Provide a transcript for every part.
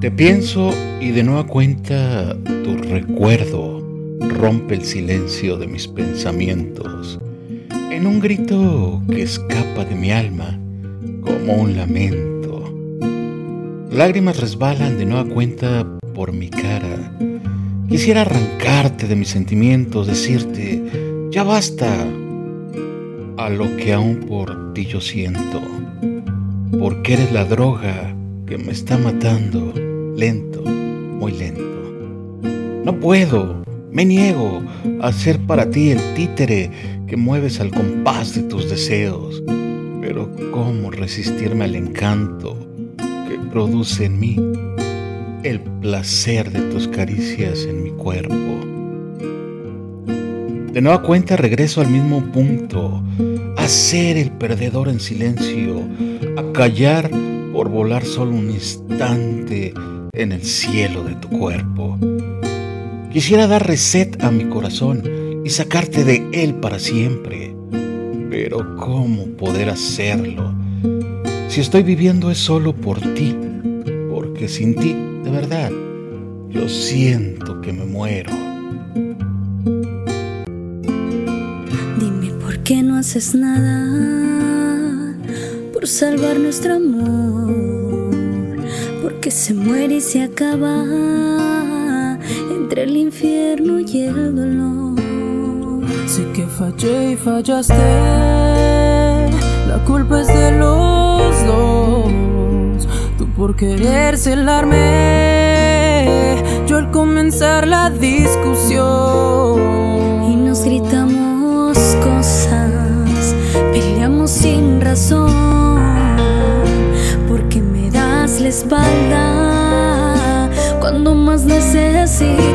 Te pienso y de nueva cuenta tu recuerdo rompe el silencio de mis pensamientos en un grito que escapa de mi alma como un lamento. Lágrimas resbalan de nueva cuenta por mi cara. Quisiera arrancarte de mis sentimientos, decirte, ya basta, a lo que aún por ti yo siento, porque eres la droga que me está matando lento, muy lento. No puedo, me niego a ser para ti el títere que mueves al compás de tus deseos. Pero ¿cómo resistirme al encanto que produce en mí el placer de tus caricias en mi cuerpo? De nueva cuenta regreso al mismo punto, a ser el perdedor en silencio, a callar por volar solo un instante en el cielo de tu cuerpo. Quisiera dar reset a mi corazón y sacarte de él para siempre. Pero ¿cómo poder hacerlo? Si estoy viviendo es solo por ti, porque sin ti, de verdad, yo siento que me muero. Dime por qué no haces nada por salvar nuestro amor, porque se muere y se acaba entre el infierno y el dolor. Sé que fallé y fallaste, la culpa es de los dos. Tú por querer celarme, yo al comenzar la discusión. Y nos gritamos cosas, peleamos sin razón, cuando más necesito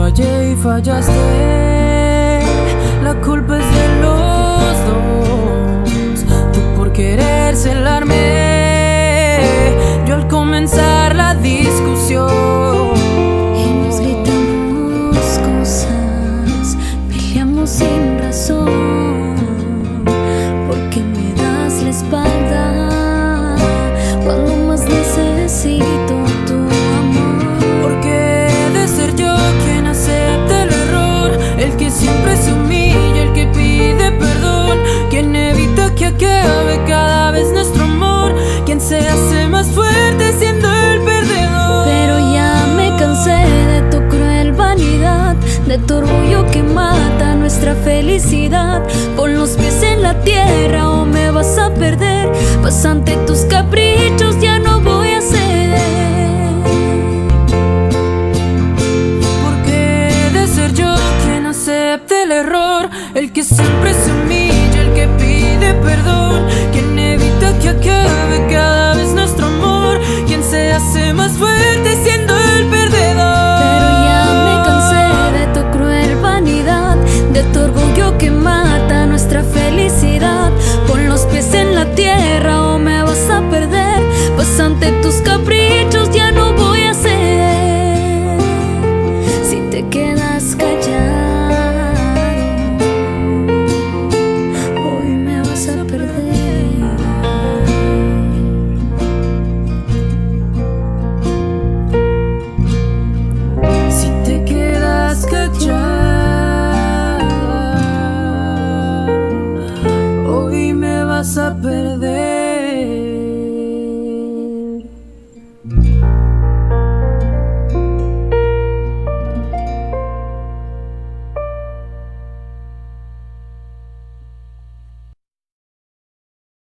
fallé y fallaste, la culpa es de los dos. Tú por querer celarme, yo al comenzar la discusión. Y nos gritamos cosas, peleamos sin razón, porque me das la espalda cuando más necesito Pon los pies en la tierra o me vas a perder, pues ante tus